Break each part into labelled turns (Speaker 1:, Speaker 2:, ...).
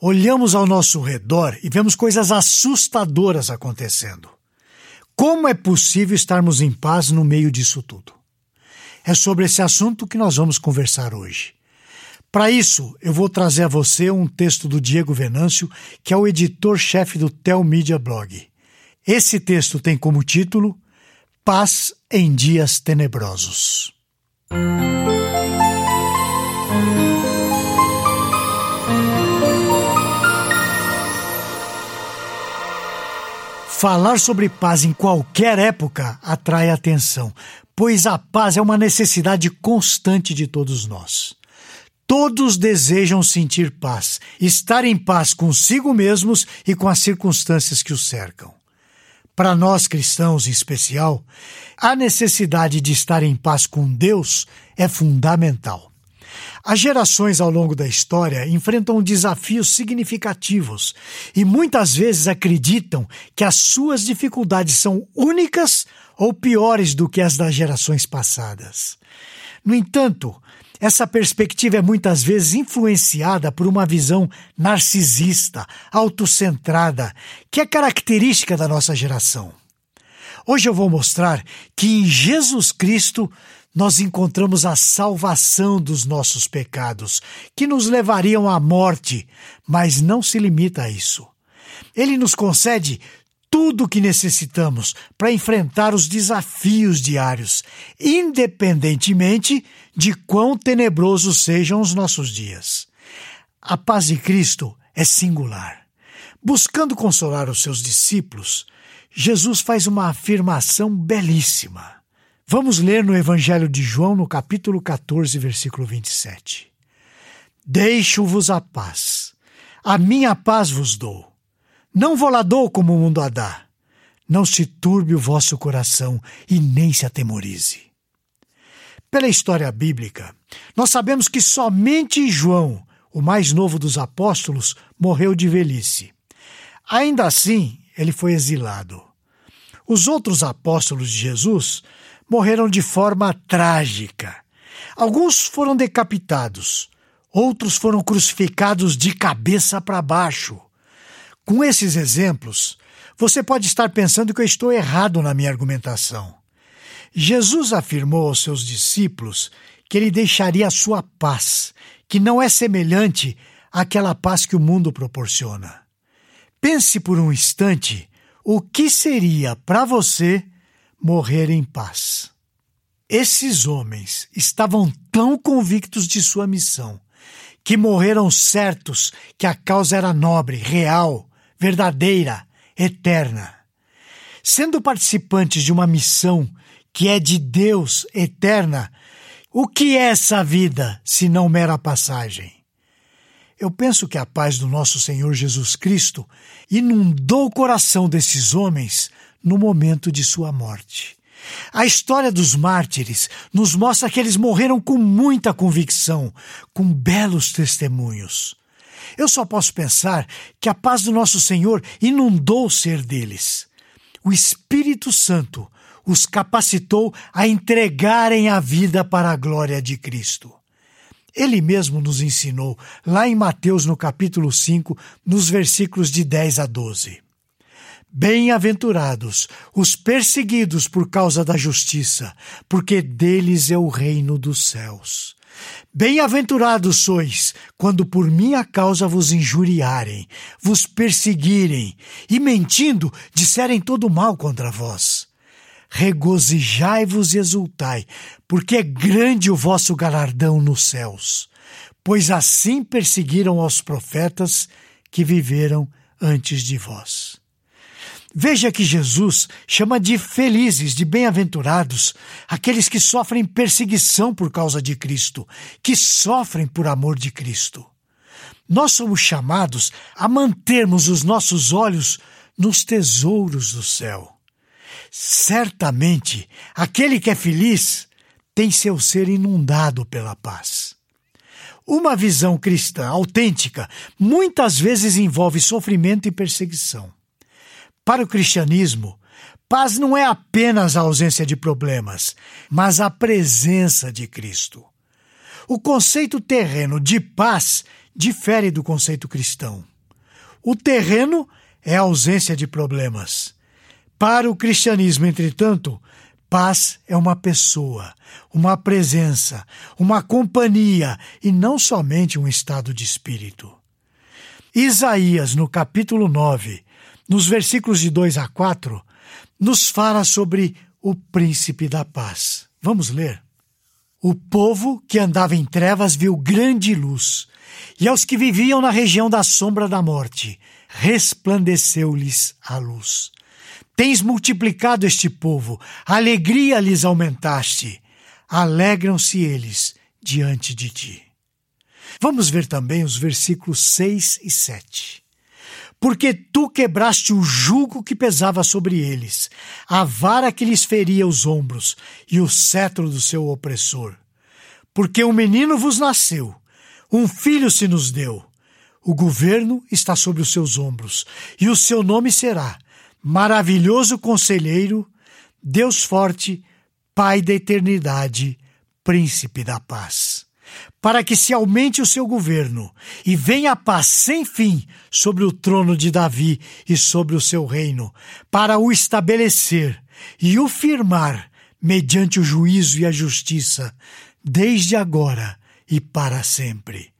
Speaker 1: olhamos ao nosso redor e vemos coisas assustadoras acontecendo. Como é possível estarmos em paz no meio disso tudo? É sobre esse assunto que nós vamos conversar hoje. Para isso, eu vou trazer a você um texto do Diego Venâncio, que é o editor-chefe do Tel Media Blog. Esse texto tem como título Paz em Dias Tenebrosos. Falar sobre paz em qualquer época atrai atenção, pois a paz é uma necessidade constante de todos nós. Todos desejam sentir paz, estar em paz consigo mesmos e com as circunstâncias que os cercam. Para nós cristãos em especial, a necessidade de estar em paz com Deus é fundamental. As gerações ao longo da história enfrentam desafios significativos e muitas vezes acreditam que as suas dificuldades são únicas ou piores do que as das gerações passadas. No entanto, essa perspectiva é muitas vezes influenciada por uma visão narcisista, autocentrada, que é característica da nossa geração. Hoje eu vou mostrar que em Jesus Cristo nós encontramos a salvação dos nossos pecados, que nos levariam à morte, mas não se limita a isso. Ele nos concede tudo o que necessitamos para enfrentar os desafios diários, independentemente de quão tenebrosos sejam os nossos dias. A paz de Cristo é singular. Buscando consolar os seus discípulos, Jesus faz uma afirmação belíssima. Vamos ler no Evangelho de João, no capítulo 14, versículo 27. Deixo-vos a paz. A minha paz vos dou. Não vou lá dou como o mundo a dá. Não se turbe o vosso coração e nem se atemorize. Pela história bíblica, nós sabemos que somente João, o mais novo dos apóstolos, morreu de velhice. Ainda assim, ele foi exilado. Os outros apóstolos de Jesus morreram de forma trágica. Alguns foram decapitados, outros foram crucificados de cabeça para baixo. Com esses exemplos, você pode estar pensando que eu estou errado na minha argumentação. Jesus afirmou aos seus discípulos que ele deixaria a sua paz, que não é semelhante àquela paz que o mundo proporciona. Pense por um instante o que seria para você morrer em paz. Esses homens estavam tão convictos de sua missão que morreram certos que a causa era nobre, real, verdadeira, eterna. Sendo participantes de uma missão que é de Deus eterna, o que é essa vida se não mera passagem? Eu penso que a paz do nosso Senhor Jesus Cristo inundou o coração desses homens no momento de sua morte. A história dos mártires nos mostra que eles morreram com muita convicção, com belos testemunhos. Eu só posso pensar que a paz do nosso Senhor inundou o ser deles. O Espírito Santo os capacitou a entregarem a vida para a glória de Cristo. Ele mesmo nos ensinou, lá em Mateus, no capítulo 5, nos versículos de 10 a 12. Bem-aventurados os perseguidos por causa da justiça, porque deles é o reino dos céus. Bem-aventurados sois quando por minha causa vos injuriarem, vos perseguirem e, mentindo, disserem todo mal contra vós. Regozijai-vos e exultai, porque é grande o vosso galardão nos céus, pois assim perseguiram aos profetas que viveram antes de vós. Veja que Jesus chama de felizes, de bem-aventurados, aqueles que sofrem perseguição por causa de Cristo, que sofrem por amor de Cristo. Nós somos chamados a mantermos os nossos olhos nos tesouros do céu. Certamente, aquele que é feliz tem seu ser inundado pela paz. Uma visão cristã autêntica muitas vezes envolve sofrimento e perseguição. Para o cristianismo, paz não é apenas a ausência de problemas, mas a presença de Cristo. O conceito terreno de paz difere do conceito cristão. O terreno é a ausência de problemas. Para o cristianismo, entretanto, paz é uma pessoa, uma presença, uma companhia e não somente um estado de espírito. Isaías, no capítulo 9, nos versículos de 2 a 4, nos fala sobre o príncipe da paz. Vamos ler. O povo que andava em trevas viu grande luz, e aos que viviam na região da sombra da morte, resplandeceu-lhes a luz. Tens multiplicado este povo, alegria lhes aumentaste. Alegram-se eles diante de ti. Vamos ver também os versículos 6 e 7. Porque tu quebraste o jugo que pesava sobre eles, a vara que lhes feria os ombros e o cetro do seu opressor. Porque um menino vos nasceu, um filho se nos deu. O governo está sobre os seus ombros, e o seu nome será Maravilhoso Conselheiro, Deus Forte, Pai da Eternidade, Príncipe da Paz para que se aumente o seu governo e venha a paz sem fim sobre o trono de Davi e sobre o seu reino, para o estabelecer e o firmar mediante o juízo e a justiça, desde agora e para sempre.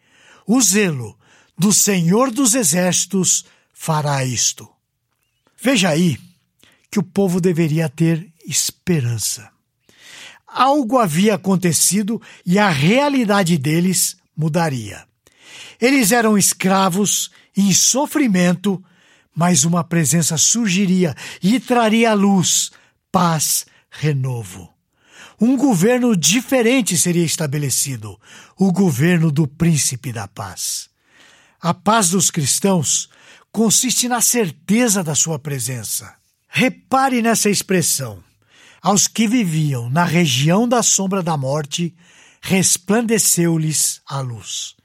Speaker 1: O zelo do Senhor dos Exércitos fará isto. Veja aí que o povo deveria ter esperança algo havia acontecido e a realidade deles mudaria. Eles eram escravos em sofrimento, mas uma presença surgiria e traria luz, paz, renovo. Um governo diferente seria estabelecido, o governo do príncipe da paz. A paz dos cristãos consiste na certeza da sua presença. Repare nessa expressão aos que viviam na região da sombra da morte, resplandeceu-lhes a luz.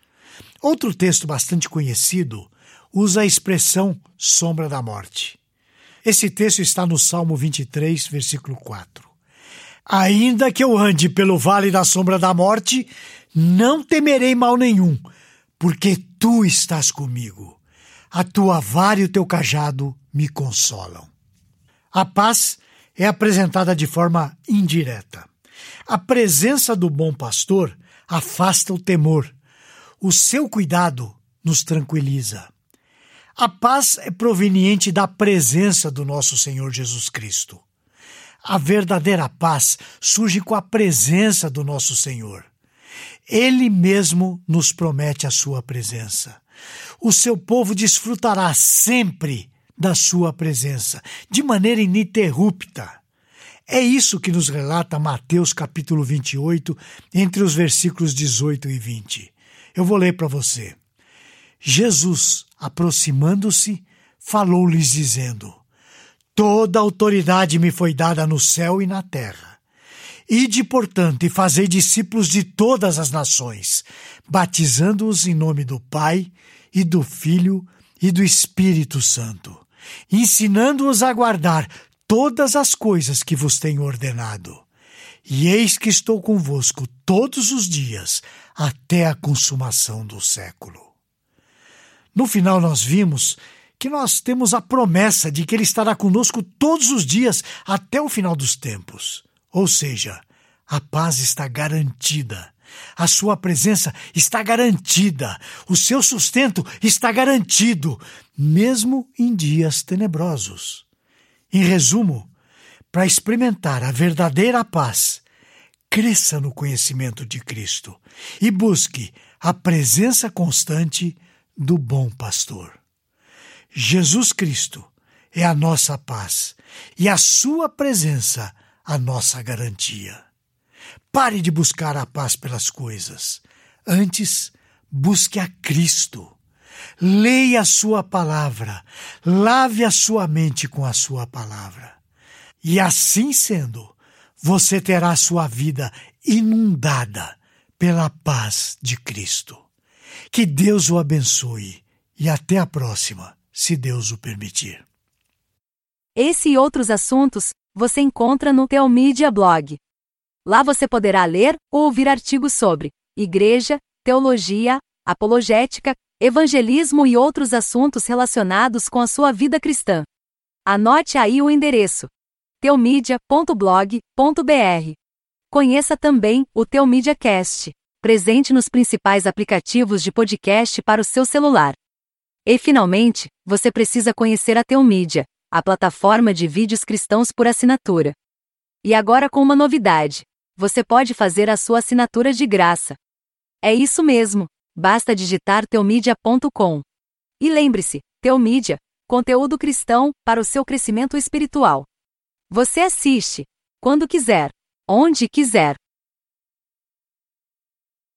Speaker 1: Outro texto bastante conhecido usa a expressão sombra da morte. Esse texto está no Salmo 23, versículo 4. Ainda que eu ande pelo vale da sombra da morte, não temerei mal nenhum, porque tu estás comigo. A tua vara e o teu cajado me consolam. A paz é apresentada de forma indireta. A presença do bom pastor afasta o temor. O seu cuidado nos tranquiliza. A paz é proveniente da presença do nosso Senhor Jesus Cristo. A verdadeira paz surge com a presença do nosso Senhor. Ele mesmo nos promete a sua presença. O seu povo desfrutará sempre da sua presença, de maneira ininterrupta. É isso que nos relata Mateus capítulo 28, entre os versículos 18 e 20. Eu vou ler para você. Jesus, aproximando-se, falou-lhes dizendo: Toda autoridade me foi dada no céu e na terra. Ide, portanto, e fazei discípulos de todas as nações, batizando-os em nome do Pai e do Filho e do Espírito Santo ensinando-os a guardar todas as coisas que vos tenho ordenado. E eis que estou convosco todos os dias, até a consumação do século. No final, nós vimos que nós temos a promessa de que Ele estará conosco todos os dias até o final dos tempos. Ou seja, a paz está garantida a sua presença está garantida, o seu sustento está garantido, mesmo em dias tenebrosos. Em resumo, para experimentar a verdadeira paz, cresça no conhecimento de Cristo e busque a presença constante do bom pastor. Jesus Cristo é a nossa paz e a sua presença a nossa garantia. Pare de buscar a paz pelas coisas. Antes, busque a Cristo. Leia a sua palavra. Lave a sua mente com a sua palavra. E assim sendo, você terá a sua vida inundada pela paz de Cristo. Que Deus o abençoe e até a próxima, se Deus o permitir.
Speaker 2: Esse e outros assuntos você encontra no Teomídia Blog. Lá você poderá ler ou ouvir artigos sobre igreja, teologia, apologética, evangelismo e outros assuntos relacionados com a sua vida cristã. Anote aí o endereço: teomídia.blog.br. Conheça também o Teomídia Cast, presente nos principais aplicativos de podcast para o seu celular. E finalmente, você precisa conhecer a Teomídia, a plataforma de vídeos cristãos por assinatura. E agora com uma novidade: você pode fazer a sua assinatura de graça. É isso mesmo, basta digitar teomídia.com. E lembre-se, Teomídia, conteúdo cristão para o seu crescimento espiritual. Você assiste, quando quiser, onde quiser